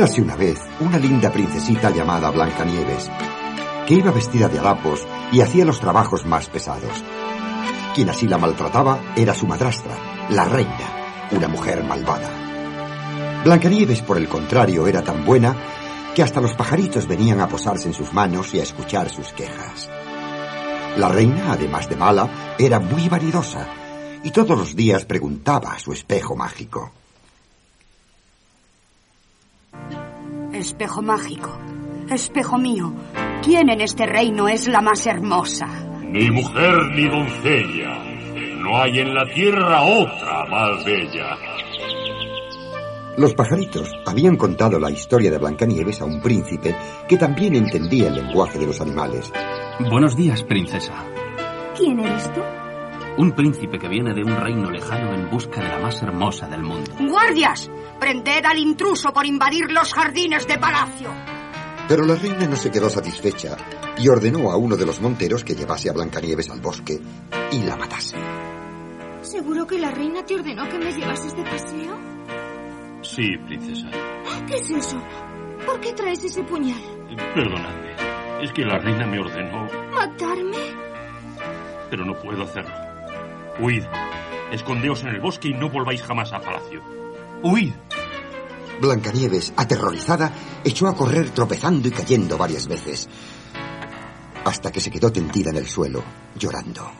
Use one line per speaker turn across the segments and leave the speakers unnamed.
Érase una vez una linda princesita llamada Blancanieves, que iba vestida de harapos y hacía los trabajos más pesados. Quien así la maltrataba era su madrastra, la reina, una mujer malvada. Blancanieves, por el contrario, era tan buena que hasta los pajaritos venían a posarse en sus manos y a escuchar sus quejas. La reina, además de mala, era muy vanidosa y todos los días preguntaba a su espejo mágico.
Espejo mágico, espejo mío, ¿quién en este reino es la más hermosa?
Ni mujer ni doncella. No hay en la tierra otra más bella.
Los pajaritos habían contado la historia de Blancanieves a un príncipe que también entendía el lenguaje de los animales.
Buenos días, princesa.
¿Quién eres tú?
Un príncipe que viene de un reino lejano en busca de la más hermosa del mundo.
¡Guardias! ¡Prended al intruso por invadir los jardines de palacio!
Pero la reina no se quedó satisfecha y ordenó a uno de los monteros que llevase a Blancanieves al bosque y la matase.
¿Seguro que la reina te ordenó que me llevases de paseo?
Sí, princesa.
¿Qué es eso? ¿Por qué traes ese puñal?
Perdonadme. Es que la reina me ordenó,
¿Matarme?
pero no puedo hacerlo. Huid. Escondeos en el bosque y no volváis jamás a palacio. Huid.
Blancanieves, aterrorizada, echó a correr tropezando y cayendo varias veces, hasta que se quedó tendida en el suelo, llorando.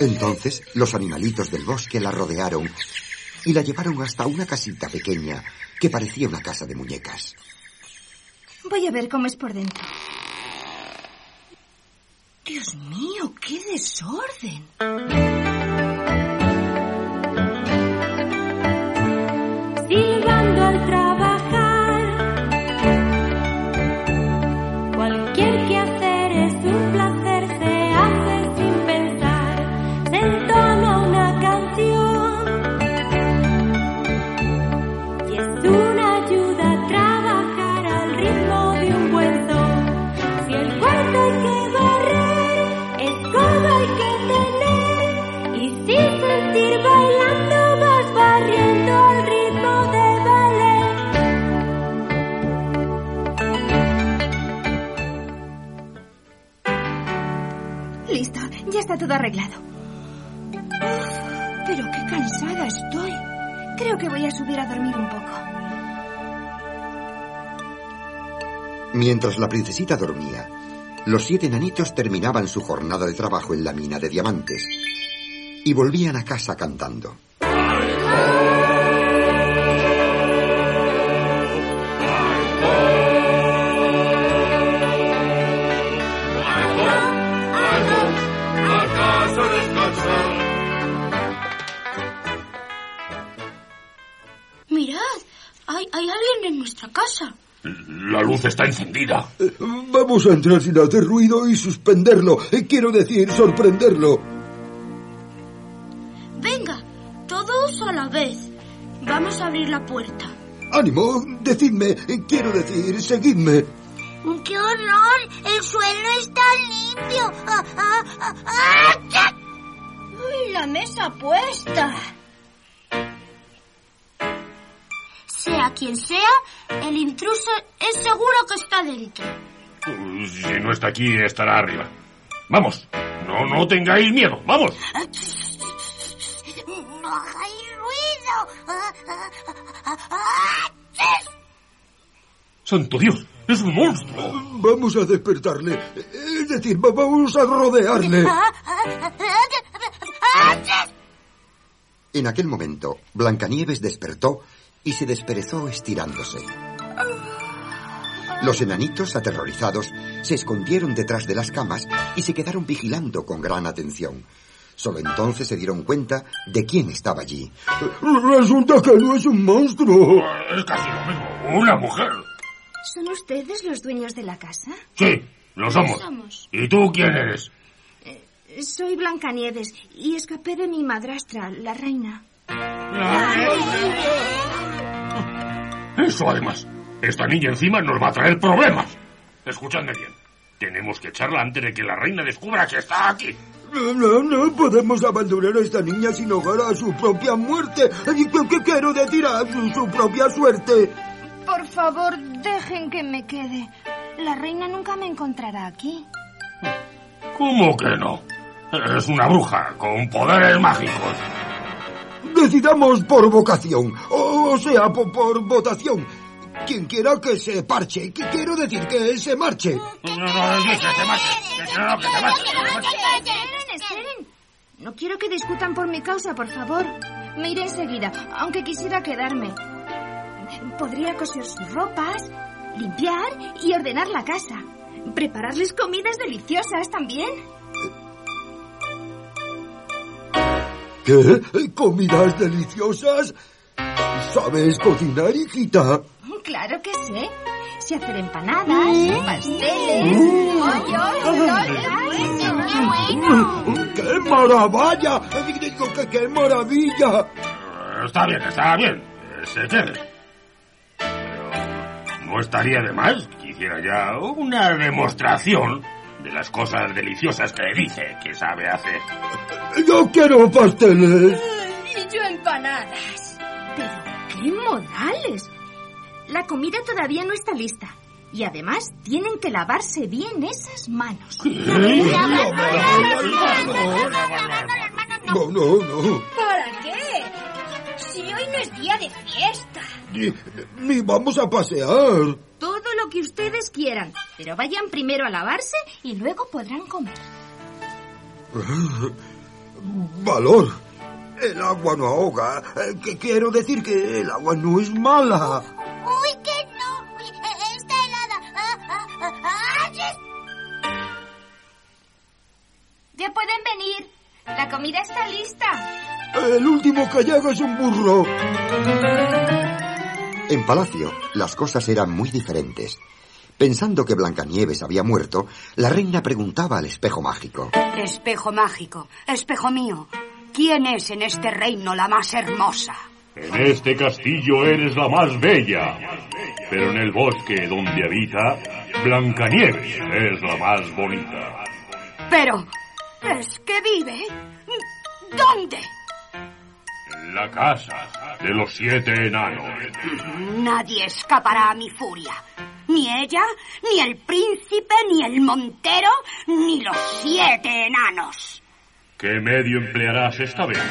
Entonces los animalitos del bosque la rodearon y la llevaron hasta una casita pequeña que parecía una casa de muñecas.
Voy a ver cómo es por dentro. Dios mío, qué desorden. Pero qué cansada estoy. Creo que voy a subir a dormir un poco.
Mientras la princesita dormía, los siete enanitos terminaban su jornada de trabajo en la mina de diamantes y volvían a casa cantando.
Encendida.
Vamos a entrar sin hacer ruido y suspenderlo. Eh, Quiero decir, sorprenderlo.
Venga, todos a la vez. Vamos a abrir la puerta.
Ánimo, decidme, eh, quiero decir, seguidme.
¡Qué horror! El suelo está limpio. Ah, ah, ah, ah, ¡Ah! ¡Uy, la mesa puesta! Sea quien sea, el intruso es seguro que está dentro.
Si no está aquí, estará arriba. Vamos. No, no tengáis miedo. Vamos.
¡No hagáis ruido!
Santo Dios, es un monstruo.
Vamos a despertarle. Es decir, va- vamos a rodearle.
Ah, ah, ah.
En aquel momento, Blancanieves despertó y se desperezó estirándose. Los enanitos, aterrorizados, se escondieron detrás de las camas y se quedaron vigilando con gran atención. Solo entonces se dieron cuenta de quién estaba allí.
Resulta que no es un monstruo.
Es casi lo mismo. Una mujer.
¿Son ustedes los dueños de la casa?
Sí, lo somos.
Somos.
¿Y tú quién eres?
Soy Blancanieves y escapé de mi madrastra, la reina.
Eso además. Esta niña encima nos va a traer problemas. Escuchadme bien. Tenemos que echarla antes de que la reina descubra que está aquí.
No, no podemos abandonar a esta niña sin hogar a su propia muerte. ¿Qué, qué quiero decir? A su, su propia suerte.
Por favor, dejen que me quede. La reina nunca me encontrará aquí.
¿Cómo que no? Es una bruja con poderes mágicos.
Decidamos por vocación, o sea, por, por votación. Quien quiera que se parche, que quiero decir que se marche.
No, no, no, que se marche. Que no, que se marche. que se marche.
Esperen, esperen. No quiero que discutan por mi causa, por favor. Me iré enseguida, aunque quisiera quedarme. Podría coser sus ropas, limpiar y ordenar la casa. Prepararles comidas deliciosas también.
¿Qué? ¿Comidas deliciosas? ¿Sabes cocinar, hijita?
Claro que sé. Sé hacer empanadas, pasteles, pollos,
¡Qué maravilla! Digo que qué maravilla.
Está bien, está bien. Se quede. Pero no estaría de más que hiciera ya una demostración de las cosas deliciosas que dice que sabe hacer.
Yo quiero pasteles.
Y yo empanadas. Pero qué modales. La comida todavía no está lista. Y además tienen que lavarse bien esas manos.
No, no, no.
¿Para qué? Si hoy no es día de fiesta.
Ni, ni vamos a pasear.
Que ustedes quieran. Pero vayan primero a lavarse y luego podrán comer.
Valor. El agua no ahoga. Eh, Que quiero decir que el agua no es mala.
Uy, que no. Está helada. Ah, ah, ah.
Ya pueden venir. La comida está lista.
El último que llega es un burro.
En Palacio, las cosas eran muy diferentes. Pensando que Blancanieves había muerto, la reina preguntaba al espejo mágico.
Espejo mágico, espejo mío, ¿quién es en este reino la más hermosa?
En este castillo eres la más bella, pero en el bosque donde habita, Blancanieves es la más bonita.
Pero, ¿es que vive? ¿Dónde?
En la casa de los siete enanos.
Nadie escapará a mi furia. Ni ella, ni el príncipe, ni el montero, ni los siete enanos.
¿Qué medio emplearás esta vez?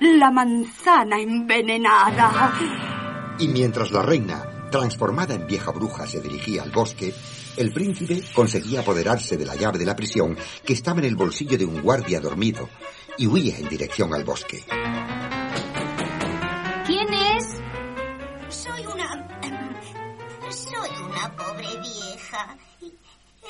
La manzana envenenada.
Y mientras la reina, transformada en vieja bruja, se dirigía al bosque, el príncipe conseguía apoderarse de la llave de la prisión que estaba en el bolsillo de un guardia dormido y huía en dirección al bosque.
Soy una pobre vieja. y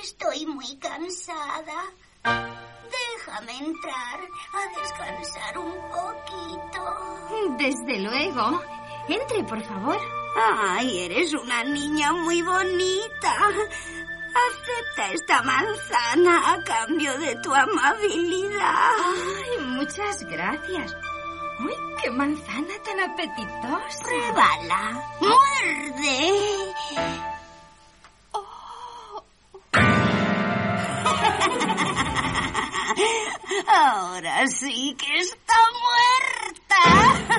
Estoy muy cansada. Déjame entrar a descansar un poquito.
Desde luego. Entre, por favor.
Ay, eres una niña muy bonita. Acepta esta manzana a cambio de tu amabilidad.
Ay, muchas gracias. ¡Uy, qué manzana tan apetitosa!
Pruébala. Muerde.
Ahora sí que está muerta.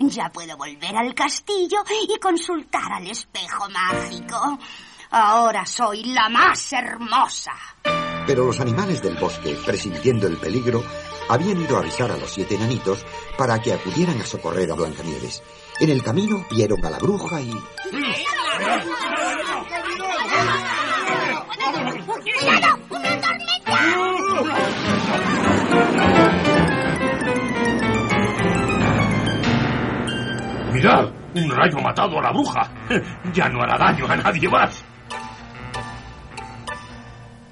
Ya puedo volver al castillo y consultar al espejo mágico. Ahora soy la más hermosa.
Pero los animales del bosque, presintiendo el peligro, habían ido a avisar a los siete enanitos para que acudieran a socorrer a Blancanieves. En el camino vieron a la bruja y...
¡Mirad! ¡Un rayo matado a la bruja! Ya no hará daño a nadie más.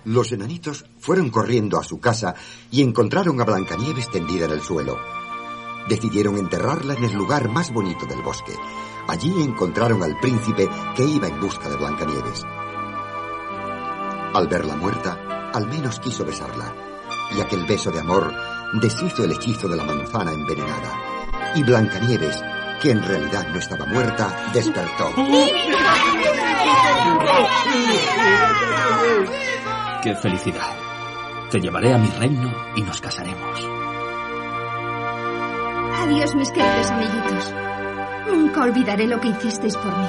Los enanitos fueron corriendo a su casa y encontraron a Blancanieves tendida en el suelo. Decidieron enterrarla en el lugar más bonito del bosque. Allí encontraron al príncipe que iba en busca de Blancanieves. Al verla muerta, al menos quiso besarla, y aquel beso de amor deshizo el hechizo de la manzana envenenada. Y Blancanieves, que en realidad no estaba muerta, despertó.
¡Qué felicidad! Te llevaré a mi reino y nos casaremos.
Adiós, mis queridos amiguitos. Nunca olvidaré lo que hicisteis por mí.